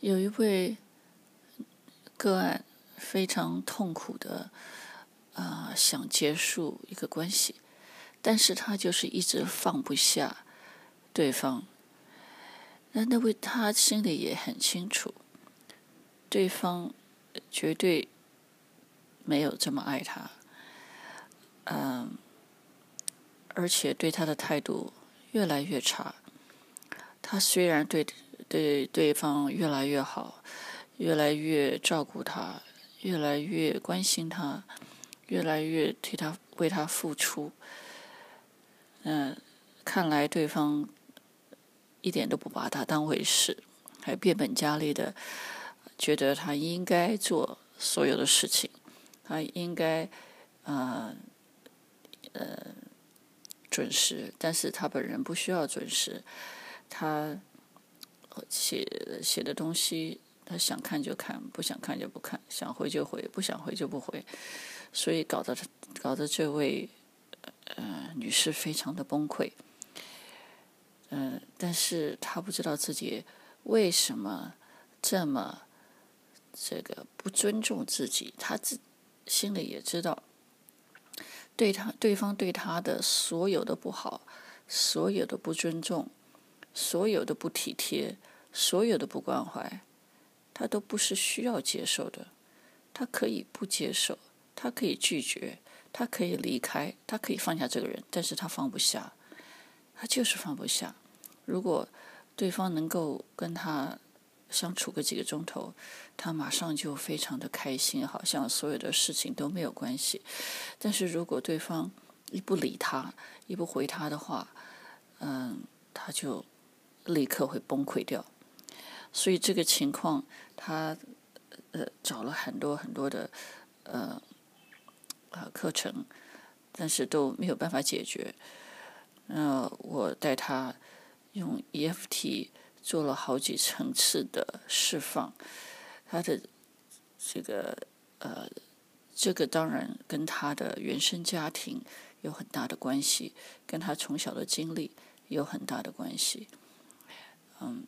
有一位个案非常痛苦的啊、呃，想结束一个关系，但是他就是一直放不下对方。那那位他心里也很清楚，对方绝对没有这么爱他，嗯、而且对他的态度越来越差。他虽然对对对方越来越好，越来越照顾他，越来越关心他，越来越替他为他付出，嗯、看来对方。一点都不把他当回事，还变本加厉的觉得他应该做所有的事情，他应该呃呃准时，但是他本人不需要准时，他写写的东西，他想看就看，不想看就不看，想回就回，不想回就不回，所以搞得搞得这位呃女士非常的崩溃。嗯，但是他不知道自己为什么这么这个不尊重自己，他自心里也知道，对他对方对他的所有的不好，所有的不尊重，所有的不体贴，所有的不关怀，他都不是需要接受的，他可以不接受，他可以拒绝，他可以离开，他可以放下这个人，但是他放不下。他就是放不下。如果对方能够跟他相处个几个钟头，他马上就非常的开心，好像所有的事情都没有关系。但是如果对方一不理他，一不回他的话，嗯，他就立刻会崩溃掉。所以这个情况，他呃找了很多很多的呃呃课程，但是都没有办法解决。呃，我带他用 EFT 做了好几层次的释放，他的这个呃，这个当然跟他的原生家庭有很大的关系，跟他从小的经历有很大的关系。嗯，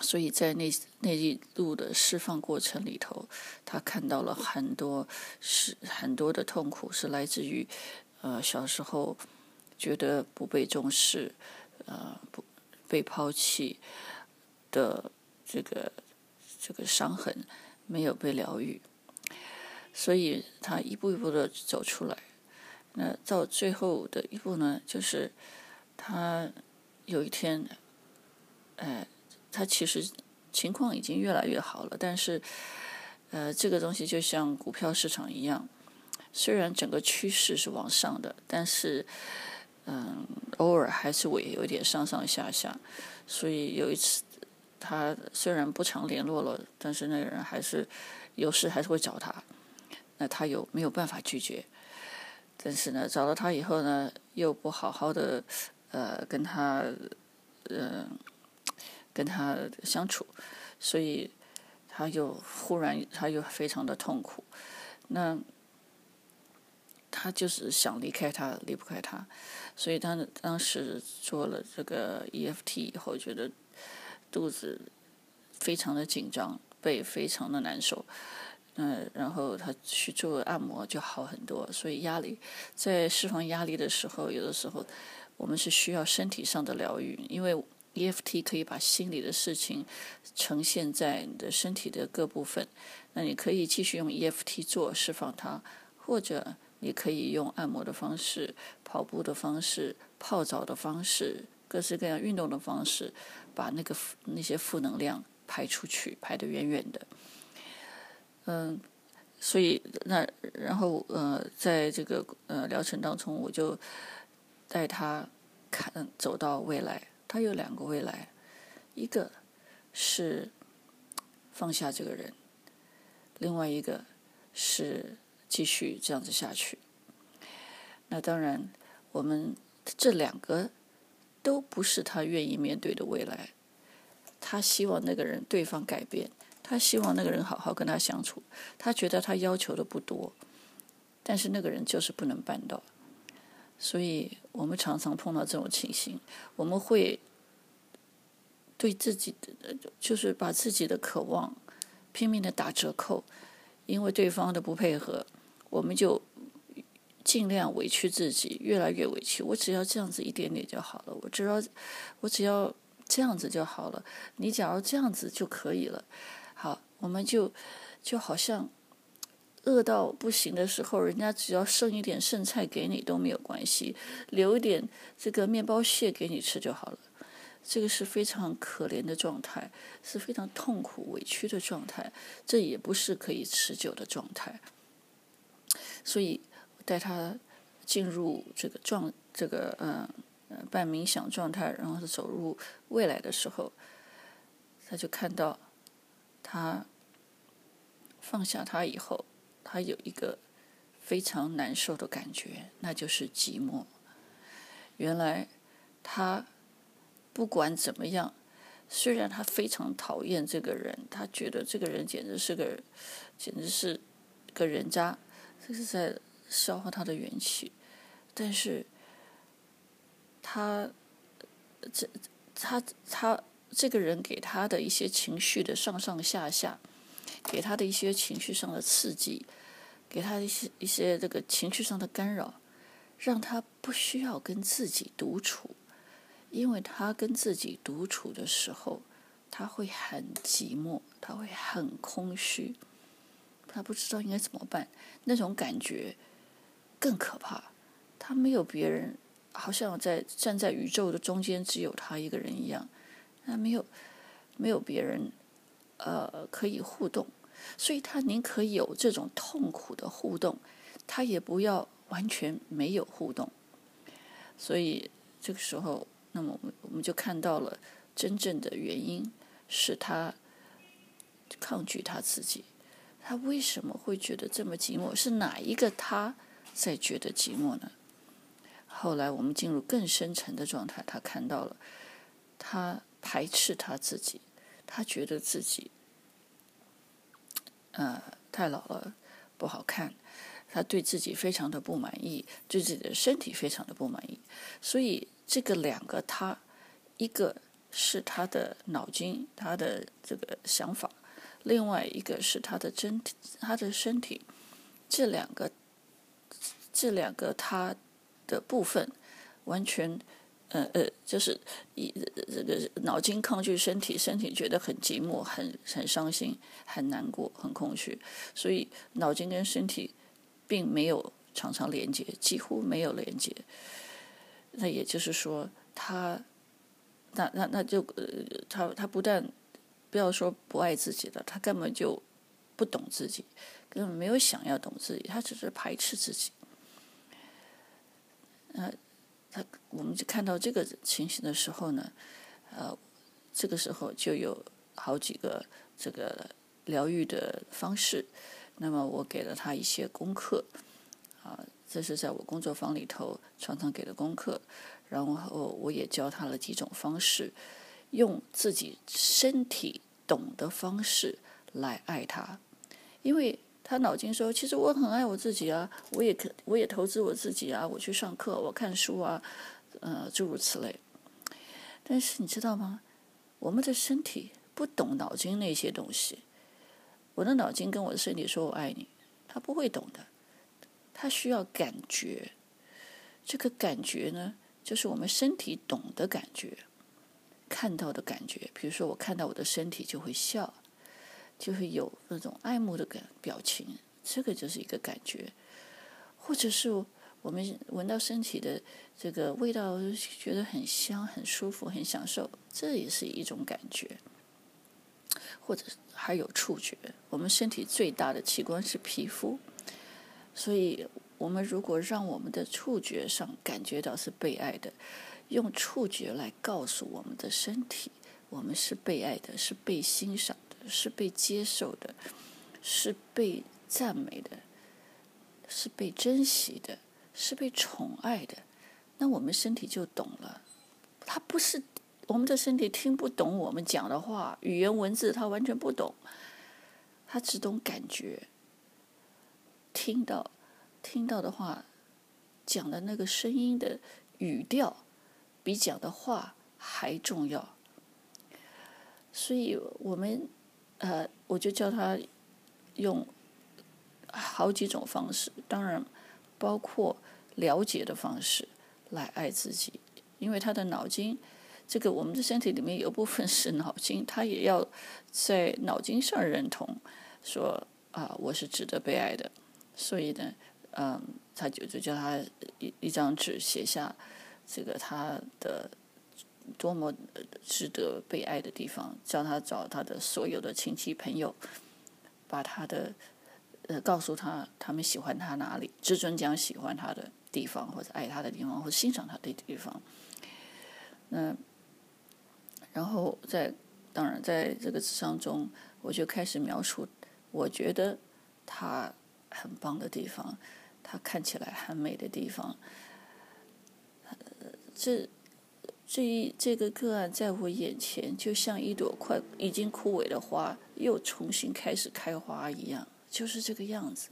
所以在那那一路的释放过程里头，他看到了很多是很多的痛苦，是来自于呃小时候。觉得不被重视，呃，不被抛弃的这个这个伤痕没有被疗愈，所以他一步一步的走出来。那到最后的一步呢，就是他有一天，哎，他其实情况已经越来越好了，但是，呃，这个东西就像股票市场一样，虽然整个趋势是往上的，但是。嗯，偶尔还是会有点上上下下，所以有一次，他虽然不常联络了，但是那个人还是有事还是会找他。那他有没有办法拒绝？但是呢，找到他以后呢，又不好好的呃跟他呃跟他相处，所以他又忽然他又非常的痛苦。那。他就是想离开他，离不开他，所以他当时做了这个 EFT 以后，觉得肚子非常的紧张，背非常的难受，嗯，然后他去做按摩就好很多。所以压力在释放压力的时候，有的时候我们是需要身体上的疗愈，因为 EFT 可以把心里的事情呈现在你的身体的各部分。那你可以继续用 EFT 做释放它，或者。你可以用按摩的方式、跑步的方式、泡澡的方式、各式各样运动的方式，把那个那些负能量排出去，排得远远的。嗯，所以那然后呃，在这个呃疗程当中，我就带他看走到未来。他有两个未来，一个是放下这个人，另外一个是。继续这样子下去，那当然，我们这两个都不是他愿意面对的未来。他希望那个人对方改变，他希望那个人好好跟他相处，他觉得他要求的不多，但是那个人就是不能办到。所以我们常常碰到这种情形，我们会对自己的，就是把自己的渴望拼命的打折扣，因为对方的不配合，我们就尽量委屈自己，越来越委屈。我只要这样子一点点就好了，我只要我只要这样子就好了。你假如这样子就可以了，好，我们就就好像。饿到不行的时候，人家只要剩一点剩菜给你都没有关系，留一点这个面包屑给你吃就好了。这个是非常可怜的状态，是非常痛苦委屈的状态，这也不是可以持久的状态。所以带他进入这个状，这个嗯半冥想状态，然后是走入未来的时候，他就看到他放下他以后。他有一个非常难受的感觉，那就是寂寞。原来他不管怎么样，虽然他非常讨厌这个人，他觉得这个人简直是个，简直是个人渣，这是在消耗他的元气。但是他这他他这个人给他的一些情绪的上上下下，给他的一些情绪上的刺激。给他一些一些这个情绪上的干扰，让他不需要跟自己独处，因为他跟自己独处的时候，他会很寂寞，他会很空虚，他不知道应该怎么办，那种感觉更可怕。他没有别人，好像在站在宇宙的中间，只有他一个人一样，他没有没有别人，呃，可以互动。所以他宁可有这种痛苦的互动，他也不要完全没有互动。所以这个时候，那么我们我们就看到了真正的原因是他抗拒他自己。他为什么会觉得这么寂寞？是哪一个他在觉得寂寞呢？后来我们进入更深层的状态，他看到了，他排斥他自己，他觉得自己。呃，太老了，不好看。他对自己非常的不满意，对自己的身体非常的不满意。所以这个两个他，一个是他的脑筋，他的这个想法；另外一个是他的真，他的身体。这两个，这两个他的部分，完全。呃呃，就是以这个脑筋抗拒身体，身体觉得很寂寞、很很伤心、很难过、很空虚，所以脑筋跟身体并没有常常连接，几乎没有连接。那也就是说，他那那那就呃，他他不但不要说不爱自己了，他根本就不懂自己，根本没有想要懂自己，他只是排斥自己。呃。他，我们就看到这个情形的时候呢，呃，这个时候就有好几个这个疗愈的方式。那么我给了他一些功课，啊，这是在我工作坊里头常常给的功课。然后我也教他了几种方式，用自己身体懂的方式来爱他，因为。他脑筋说：“其实我很爱我自己啊，我也可，我也投资我自己啊，我去上课，我看书啊，呃，诸如此类。但是你知道吗？我们的身体不懂脑筋那些东西。我的脑筋跟我的身体说我爱你，他不会懂的。他需要感觉。这个感觉呢，就是我们身体懂的感觉，看到的感觉。比如说，我看到我的身体就会笑。”就会有那种爱慕的感表情，这个就是一个感觉，或者是我们闻到身体的这个味道，觉得很香、很舒服、很享受，这也是一种感觉。或者还有触觉，我们身体最大的器官是皮肤，所以我们如果让我们的触觉上感觉到是被爱的，用触觉来告诉我们的身体，我们是被爱的，是被欣赏的。是被接受的，是被赞美的，是被珍惜的，是被宠爱的，那我们身体就懂了。他不是我们的身体听不懂我们讲的话，语言文字他完全不懂，他只懂感觉。听到听到的话，讲的那个声音的语调，比讲的话还重要。所以我们呃，我就叫他用好几种方式，当然包括了解的方式来爱自己，因为他的脑筋，这个我们的身体里面有部分是脑筋，他也要在脑筋上认同，说啊，我是值得被爱的，所以呢，嗯，他就就叫他一一张纸写下这个他的。多么值得被爱的地方，叫他找他的所有的亲戚朋友，把他的呃告诉他他们喜欢他哪里，只准讲喜欢他的地方，或者爱他的地方，或欣赏他的地方。那然后在当然在这个纸上中，我就开始描述我觉得他很棒的地方，它看起来很美的地方。这。这一这个个案在我眼前，就像一朵快已经枯萎的花，又重新开始开花一样，就是这个样子。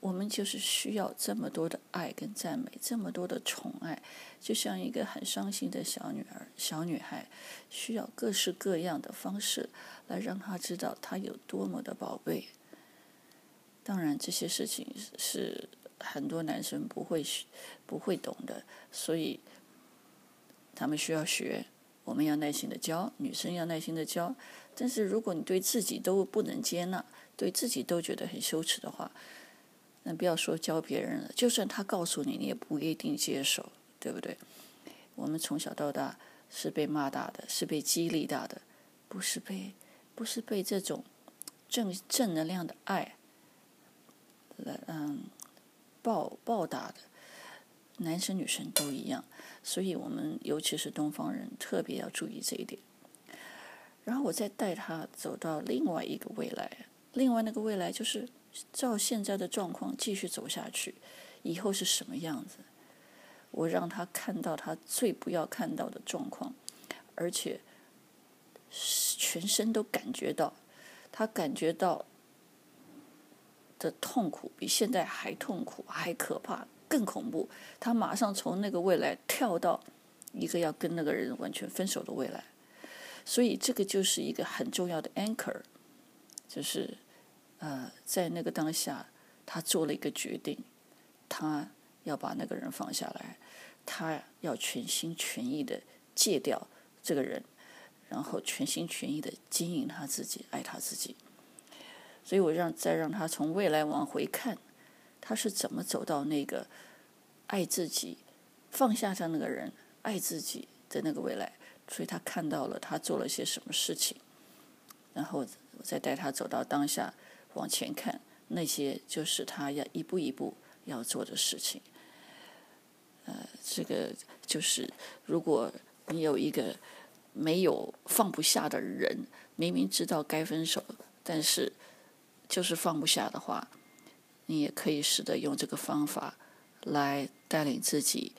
我们就是需要这么多的爱跟赞美，这么多的宠爱，就像一个很伤心的小女儿、小女孩，需要各式各样的方式来让她知道她有多么的宝贝。当然，这些事情是很多男生不会不会懂的，所以。他们需要学，我们要耐心的教，女生要耐心的教。但是如果你对自己都不能接纳，对自己都觉得很羞耻的话，那不要说教别人了。就算他告诉你，你也不一定接受，对不对？我们从小到大是被骂大的，是被激励大的，不是被不是被这种正正能量的爱来嗯报报答的。男生女生都一样，所以我们尤其是东方人特别要注意这一点。然后我再带他走到另外一个未来，另外那个未来就是照现在的状况继续走下去，以后是什么样子？我让他看到他最不要看到的状况，而且全身都感觉到，他感觉到的痛苦比现在还痛苦，还可怕。更恐怖，他马上从那个未来跳到一个要跟那个人完全分手的未来，所以这个就是一个很重要的 anchor，就是呃，在那个当下，他做了一个决定，他要把那个人放下来，他要全心全意的戒掉这个人，然后全心全意的经营他自己，爱他自己，所以我让再让他从未来往回看。他是怎么走到那个爱自己、放下他那个人、爱自己的那个未来？所以他看到了他做了些什么事情，然后我再带他走到当下，往前看，那些就是他要一步一步要做的事情。呃，这个就是如果你有一个没有放不下的人，明明知道该分手，但是就是放不下的话。你也可以试着用这个方法来带领自己，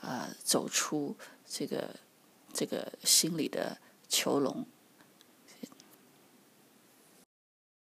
啊、呃，走出这个这个心里的囚笼。